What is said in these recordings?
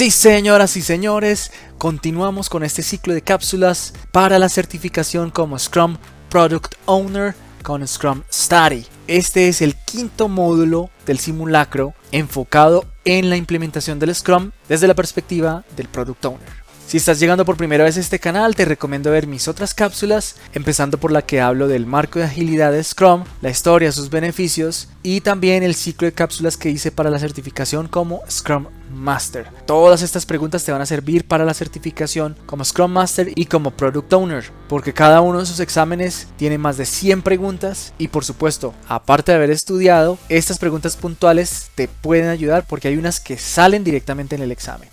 Sí, señoras y señores, continuamos con este ciclo de cápsulas para la certificación como Scrum Product Owner con Scrum Study. Este es el quinto módulo del simulacro enfocado en la implementación del Scrum desde la perspectiva del Product Owner. Si estás llegando por primera vez a este canal, te recomiendo ver mis otras cápsulas, empezando por la que hablo del marco de agilidad de Scrum, la historia, sus beneficios y también el ciclo de cápsulas que hice para la certificación como Scrum Master. Todas estas preguntas te van a servir para la certificación como Scrum Master y como Product Owner, porque cada uno de sus exámenes tiene más de 100 preguntas y por supuesto, aparte de haber estudiado, estas preguntas puntuales te pueden ayudar porque hay unas que salen directamente en el examen.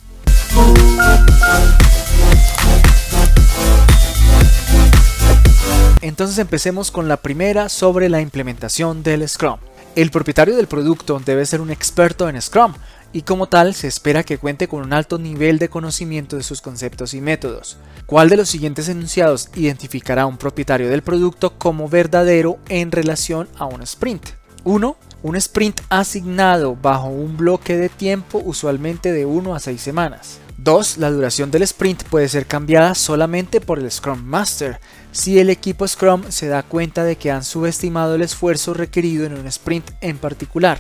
Entonces empecemos con la primera sobre la implementación del Scrum. El propietario del producto debe ser un experto en Scrum y como tal se espera que cuente con un alto nivel de conocimiento de sus conceptos y métodos. ¿Cuál de los siguientes enunciados identificará a un propietario del producto como verdadero en relación a un sprint? 1. Un sprint asignado bajo un bloque de tiempo usualmente de 1 a 6 semanas. 2. La duración del sprint puede ser cambiada solamente por el Scrum Master si el equipo Scrum se da cuenta de que han subestimado el esfuerzo requerido en un sprint en particular.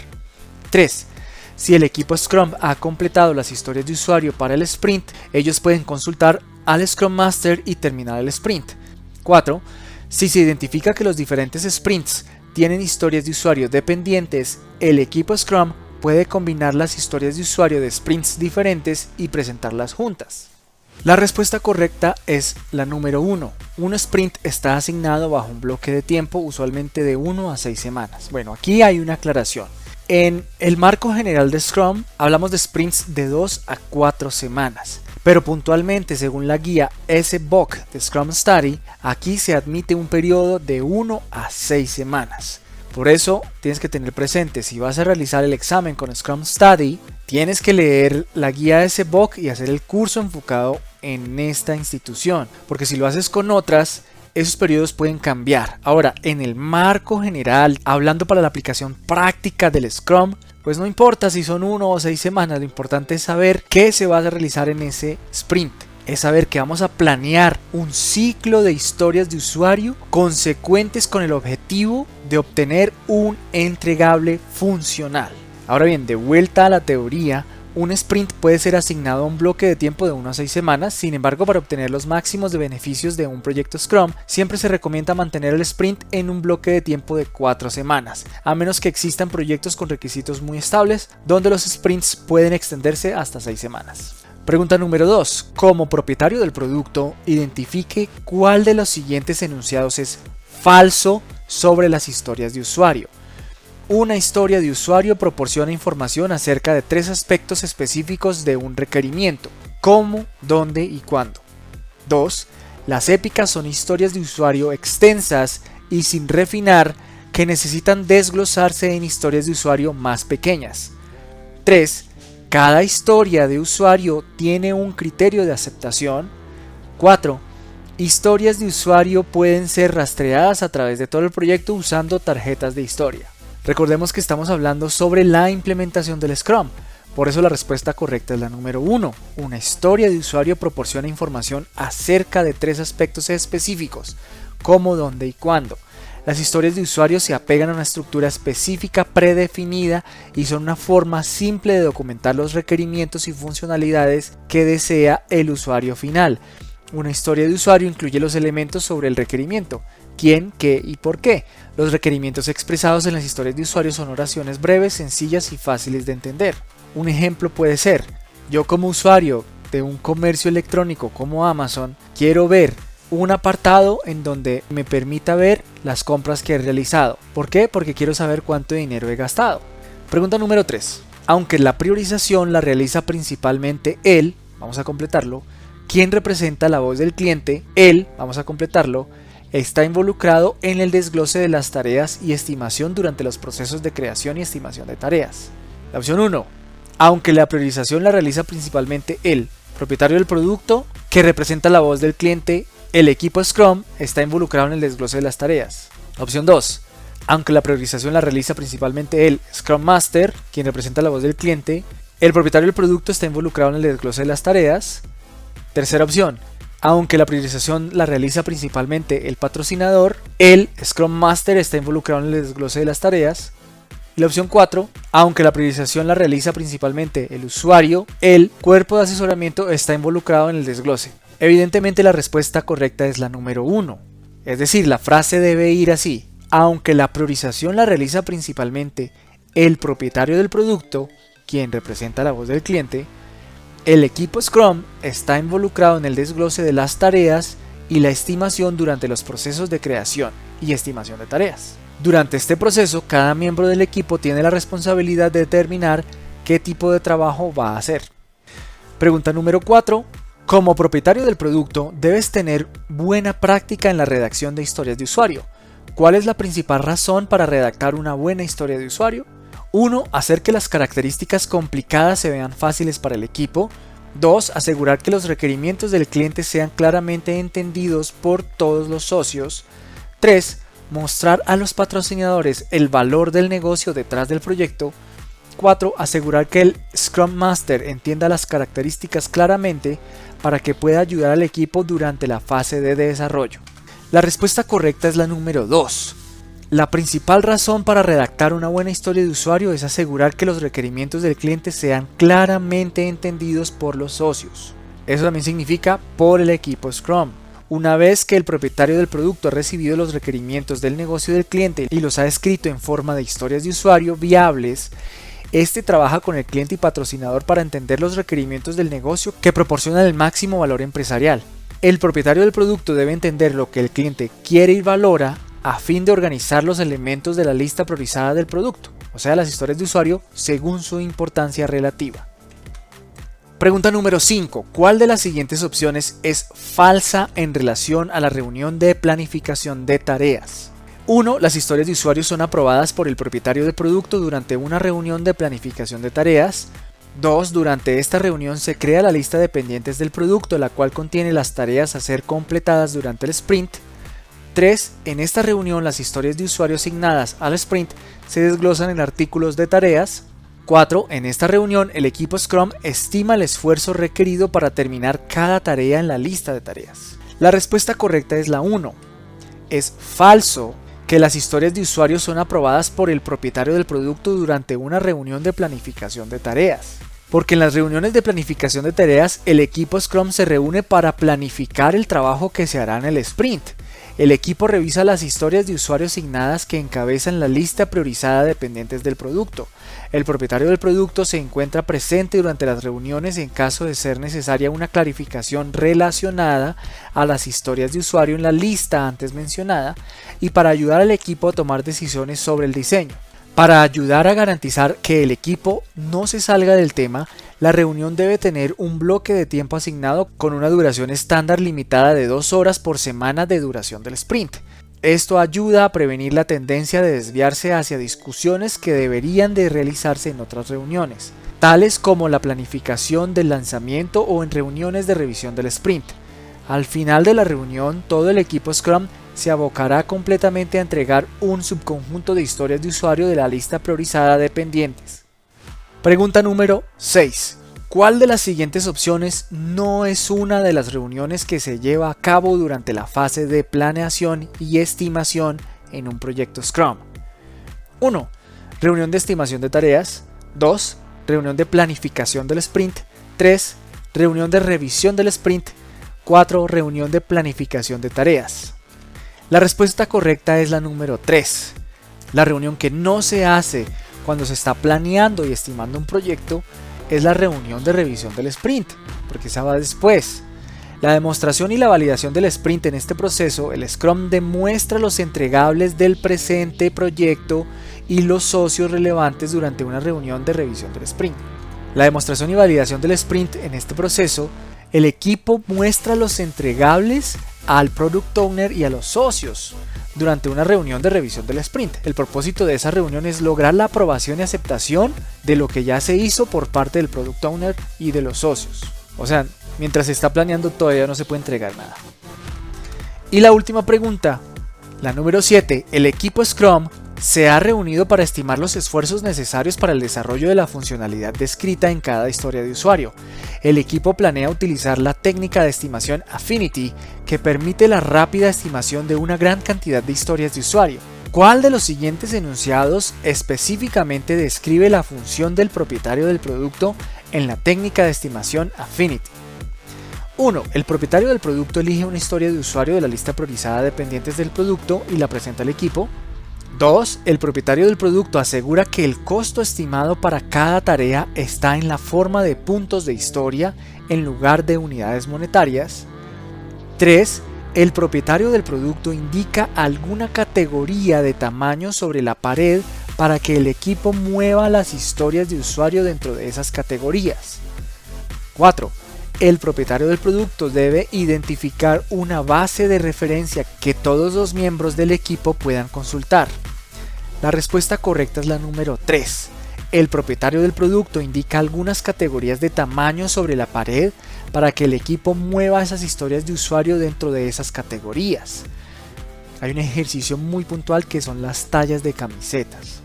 3. Si el equipo Scrum ha completado las historias de usuario para el sprint, ellos pueden consultar al Scrum Master y terminar el sprint. 4. Si se identifica que los diferentes sprints tienen historias de usuario dependientes, el equipo Scrum puede combinar las historias de usuario de sprints diferentes y presentarlas juntas. La respuesta correcta es la número 1. Un sprint está asignado bajo un bloque de tiempo usualmente de 1 a 6 semanas. Bueno, aquí hay una aclaración. En el marco general de Scrum hablamos de sprints de 2 a 4 semanas. Pero puntualmente, según la guía SBOC de Scrum Study, aquí se admite un periodo de 1 a 6 semanas. Por eso tienes que tener presente, si vas a realizar el examen con Scrum Study, tienes que leer la guía de SBOC y hacer el curso enfocado en esta institución, porque si lo haces con otras, esos periodos pueden cambiar. Ahora, en el marco general, hablando para la aplicación práctica del Scrum, pues no importa si son uno o seis semanas, lo importante es saber qué se va a realizar en ese sprint es saber que vamos a planear un ciclo de historias de usuario consecuentes con el objetivo de obtener un entregable funcional. Ahora bien, de vuelta a la teoría, un sprint puede ser asignado a un bloque de tiempo de 1 a 6 semanas, sin embargo para obtener los máximos de beneficios de un proyecto Scrum, siempre se recomienda mantener el sprint en un bloque de tiempo de 4 semanas, a menos que existan proyectos con requisitos muy estables, donde los sprints pueden extenderse hasta 6 semanas. Pregunta número 2. Como propietario del producto, identifique cuál de los siguientes enunciados es falso sobre las historias de usuario. Una historia de usuario proporciona información acerca de tres aspectos específicos de un requerimiento. Cómo, dónde y cuándo. 2. Las épicas son historias de usuario extensas y sin refinar que necesitan desglosarse en historias de usuario más pequeñas. 3. Cada historia de usuario tiene un criterio de aceptación. 4. Historias de usuario pueden ser rastreadas a través de todo el proyecto usando tarjetas de historia. Recordemos que estamos hablando sobre la implementación del Scrum. Por eso la respuesta correcta es la número 1. Una historia de usuario proporciona información acerca de tres aspectos específicos, cómo, dónde y cuándo. Las historias de usuario se apegan a una estructura específica predefinida y son una forma simple de documentar los requerimientos y funcionalidades que desea el usuario final. Una historia de usuario incluye los elementos sobre el requerimiento, quién, qué y por qué. Los requerimientos expresados en las historias de usuario son oraciones breves, sencillas y fáciles de entender. Un ejemplo puede ser, yo como usuario de un comercio electrónico como Amazon, quiero ver un apartado en donde me permita ver las compras que he realizado. ¿Por qué? Porque quiero saber cuánto dinero he gastado. Pregunta número 3. Aunque la priorización la realiza principalmente él, vamos a completarlo, ¿quién representa la voz del cliente? Él, vamos a completarlo, está involucrado en el desglose de las tareas y estimación durante los procesos de creación y estimación de tareas. La opción 1. Aunque la priorización la realiza principalmente él, propietario del producto, que representa la voz del cliente, el equipo Scrum está involucrado en el desglose de las tareas. Opción 2. Aunque la priorización la realiza principalmente el Scrum Master, quien representa la voz del cliente, El propietario del producto está involucrado en el desglose de las tareas. Tercera opción, aunque la priorización la realiza principalmente el patrocinador, el Scrum Master está involucrado en el desglose de las tareas. Y la opción 4, aunque la priorización la realiza principalmente el usuario, el cuerpo de asesoramiento está involucrado en el desglose. Evidentemente la respuesta correcta es la número 1. Es decir, la frase debe ir así. Aunque la priorización la realiza principalmente el propietario del producto, quien representa la voz del cliente, el equipo Scrum está involucrado en el desglose de las tareas y la estimación durante los procesos de creación y estimación de tareas. Durante este proceso, cada miembro del equipo tiene la responsabilidad de determinar qué tipo de trabajo va a hacer. Pregunta número 4. Como propietario del producto, debes tener buena práctica en la redacción de historias de usuario. ¿Cuál es la principal razón para redactar una buena historia de usuario? 1. Hacer que las características complicadas se vean fáciles para el equipo. 2. Asegurar que los requerimientos del cliente sean claramente entendidos por todos los socios. 3. Mostrar a los patrocinadores el valor del negocio detrás del proyecto. 4. Asegurar que el Scrum Master entienda las características claramente para que pueda ayudar al equipo durante la fase de desarrollo. La respuesta correcta es la número 2. La principal razón para redactar una buena historia de usuario es asegurar que los requerimientos del cliente sean claramente entendidos por los socios. Eso también significa por el equipo Scrum. Una vez que el propietario del producto ha recibido los requerimientos del negocio del cliente y los ha escrito en forma de historias de usuario viables, este trabaja con el cliente y patrocinador para entender los requerimientos del negocio que proporcionan el máximo valor empresarial. El propietario del producto debe entender lo que el cliente quiere y valora a fin de organizar los elementos de la lista priorizada del producto, o sea, las historias de usuario según su importancia relativa. Pregunta número 5. ¿Cuál de las siguientes opciones es falsa en relación a la reunión de planificación de tareas? 1. Las historias de usuario son aprobadas por el propietario del producto durante una reunión de planificación de tareas. 2. Durante esta reunión se crea la lista de pendientes del producto, la cual contiene las tareas a ser completadas durante el sprint. 3. En esta reunión las historias de usuario asignadas al sprint se desglosan en artículos de tareas. 4. En esta reunión el equipo Scrum estima el esfuerzo requerido para terminar cada tarea en la lista de tareas. La respuesta correcta es la 1. Es falso que las historias de usuario son aprobadas por el propietario del producto durante una reunión de planificación de tareas. Porque en las reuniones de planificación de tareas el equipo Scrum se reúne para planificar el trabajo que se hará en el sprint el equipo revisa las historias de usuarios asignadas que encabezan la lista priorizada de dependientes del producto. El propietario del producto se encuentra presente durante las reuniones en caso de ser necesaria una clarificación relacionada a las historias de usuario en la lista antes mencionada y para ayudar al equipo a tomar decisiones sobre el diseño. Para ayudar a garantizar que el equipo no se salga del tema, la reunión debe tener un bloque de tiempo asignado con una duración estándar limitada de dos horas por semana de duración del sprint. Esto ayuda a prevenir la tendencia de desviarse hacia discusiones que deberían de realizarse en otras reuniones, tales como la planificación del lanzamiento o en reuniones de revisión del sprint. Al final de la reunión, todo el equipo Scrum se abocará completamente a entregar un subconjunto de historias de usuario de la lista priorizada de pendientes. Pregunta número 6. ¿Cuál de las siguientes opciones no es una de las reuniones que se lleva a cabo durante la fase de planeación y estimación en un proyecto Scrum? 1. Reunión de estimación de tareas. 2. Reunión de planificación del sprint. 3. Reunión de revisión del sprint. 4. Reunión de planificación de tareas. La respuesta correcta es la número 3. La reunión que no se hace cuando se está planeando y estimando un proyecto es la reunión de revisión del sprint, porque esa va después. La demostración y la validación del sprint en este proceso, el Scrum demuestra los entregables del presente proyecto y los socios relevantes durante una reunión de revisión del sprint. La demostración y validación del sprint en este proceso, el equipo muestra los entregables al product owner y a los socios durante una reunión de revisión del sprint. El propósito de esa reunión es lograr la aprobación y aceptación de lo que ya se hizo por parte del product owner y de los socios. O sea, mientras se está planeando todavía no se puede entregar nada. Y la última pregunta, la número 7, el equipo Scrum se ha reunido para estimar los esfuerzos necesarios para el desarrollo de la funcionalidad descrita en cada historia de usuario. El equipo planea utilizar la técnica de estimación Affinity que permite la rápida estimación de una gran cantidad de historias de usuario. ¿Cuál de los siguientes enunciados específicamente describe la función del propietario del producto en la técnica de estimación Affinity? 1. El propietario del producto elige una historia de usuario de la lista priorizada de dependientes del producto y la presenta al equipo. 2. El propietario del producto asegura que el costo estimado para cada tarea está en la forma de puntos de historia en lugar de unidades monetarias. 3. El propietario del producto indica alguna categoría de tamaño sobre la pared para que el equipo mueva las historias de usuario dentro de esas categorías. 4. El propietario del producto debe identificar una base de referencia que todos los miembros del equipo puedan consultar. La respuesta correcta es la número 3. El propietario del producto indica algunas categorías de tamaño sobre la pared para que el equipo mueva esas historias de usuario dentro de esas categorías. Hay un ejercicio muy puntual que son las tallas de camisetas.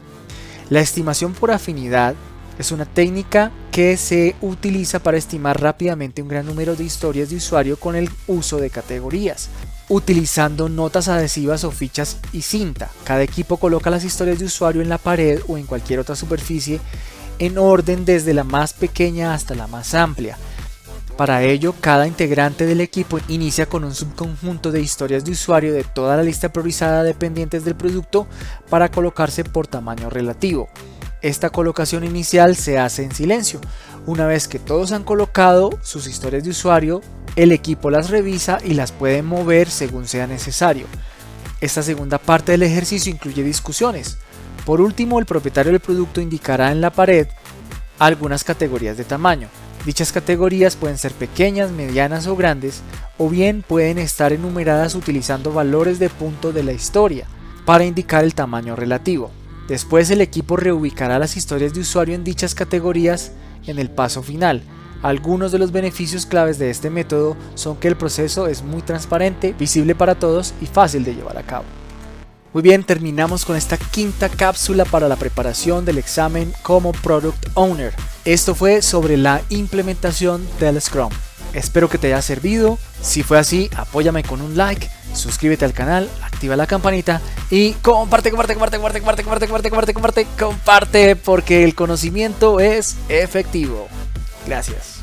La estimación por afinidad es una técnica que se utiliza para estimar rápidamente un gran número de historias de usuario con el uso de categorías, utilizando notas adhesivas o fichas y cinta. Cada equipo coloca las historias de usuario en la pared o en cualquier otra superficie en orden desde la más pequeña hasta la más amplia. Para ello, cada integrante del equipo inicia con un subconjunto de historias de usuario de toda la lista priorizada dependientes del producto para colocarse por tamaño relativo. Esta colocación inicial se hace en silencio. Una vez que todos han colocado sus historias de usuario, el equipo las revisa y las puede mover según sea necesario. Esta segunda parte del ejercicio incluye discusiones. Por último, el propietario del producto indicará en la pared algunas categorías de tamaño. Dichas categorías pueden ser pequeñas, medianas o grandes, o bien pueden estar enumeradas utilizando valores de punto de la historia para indicar el tamaño relativo. Después el equipo reubicará las historias de usuario en dichas categorías en el paso final. Algunos de los beneficios claves de este método son que el proceso es muy transparente, visible para todos y fácil de llevar a cabo. Muy bien, terminamos con esta quinta cápsula para la preparación del examen como Product Owner. Esto fue sobre la implementación del Scrum. Espero que te haya servido. Si fue así, apóyame con un like, suscríbete al canal, activa la campanita y comparte, comparte, comparte, comparte, comparte, comparte, comparte, comparte, comparte, comparte, porque el conocimiento es efectivo. Gracias.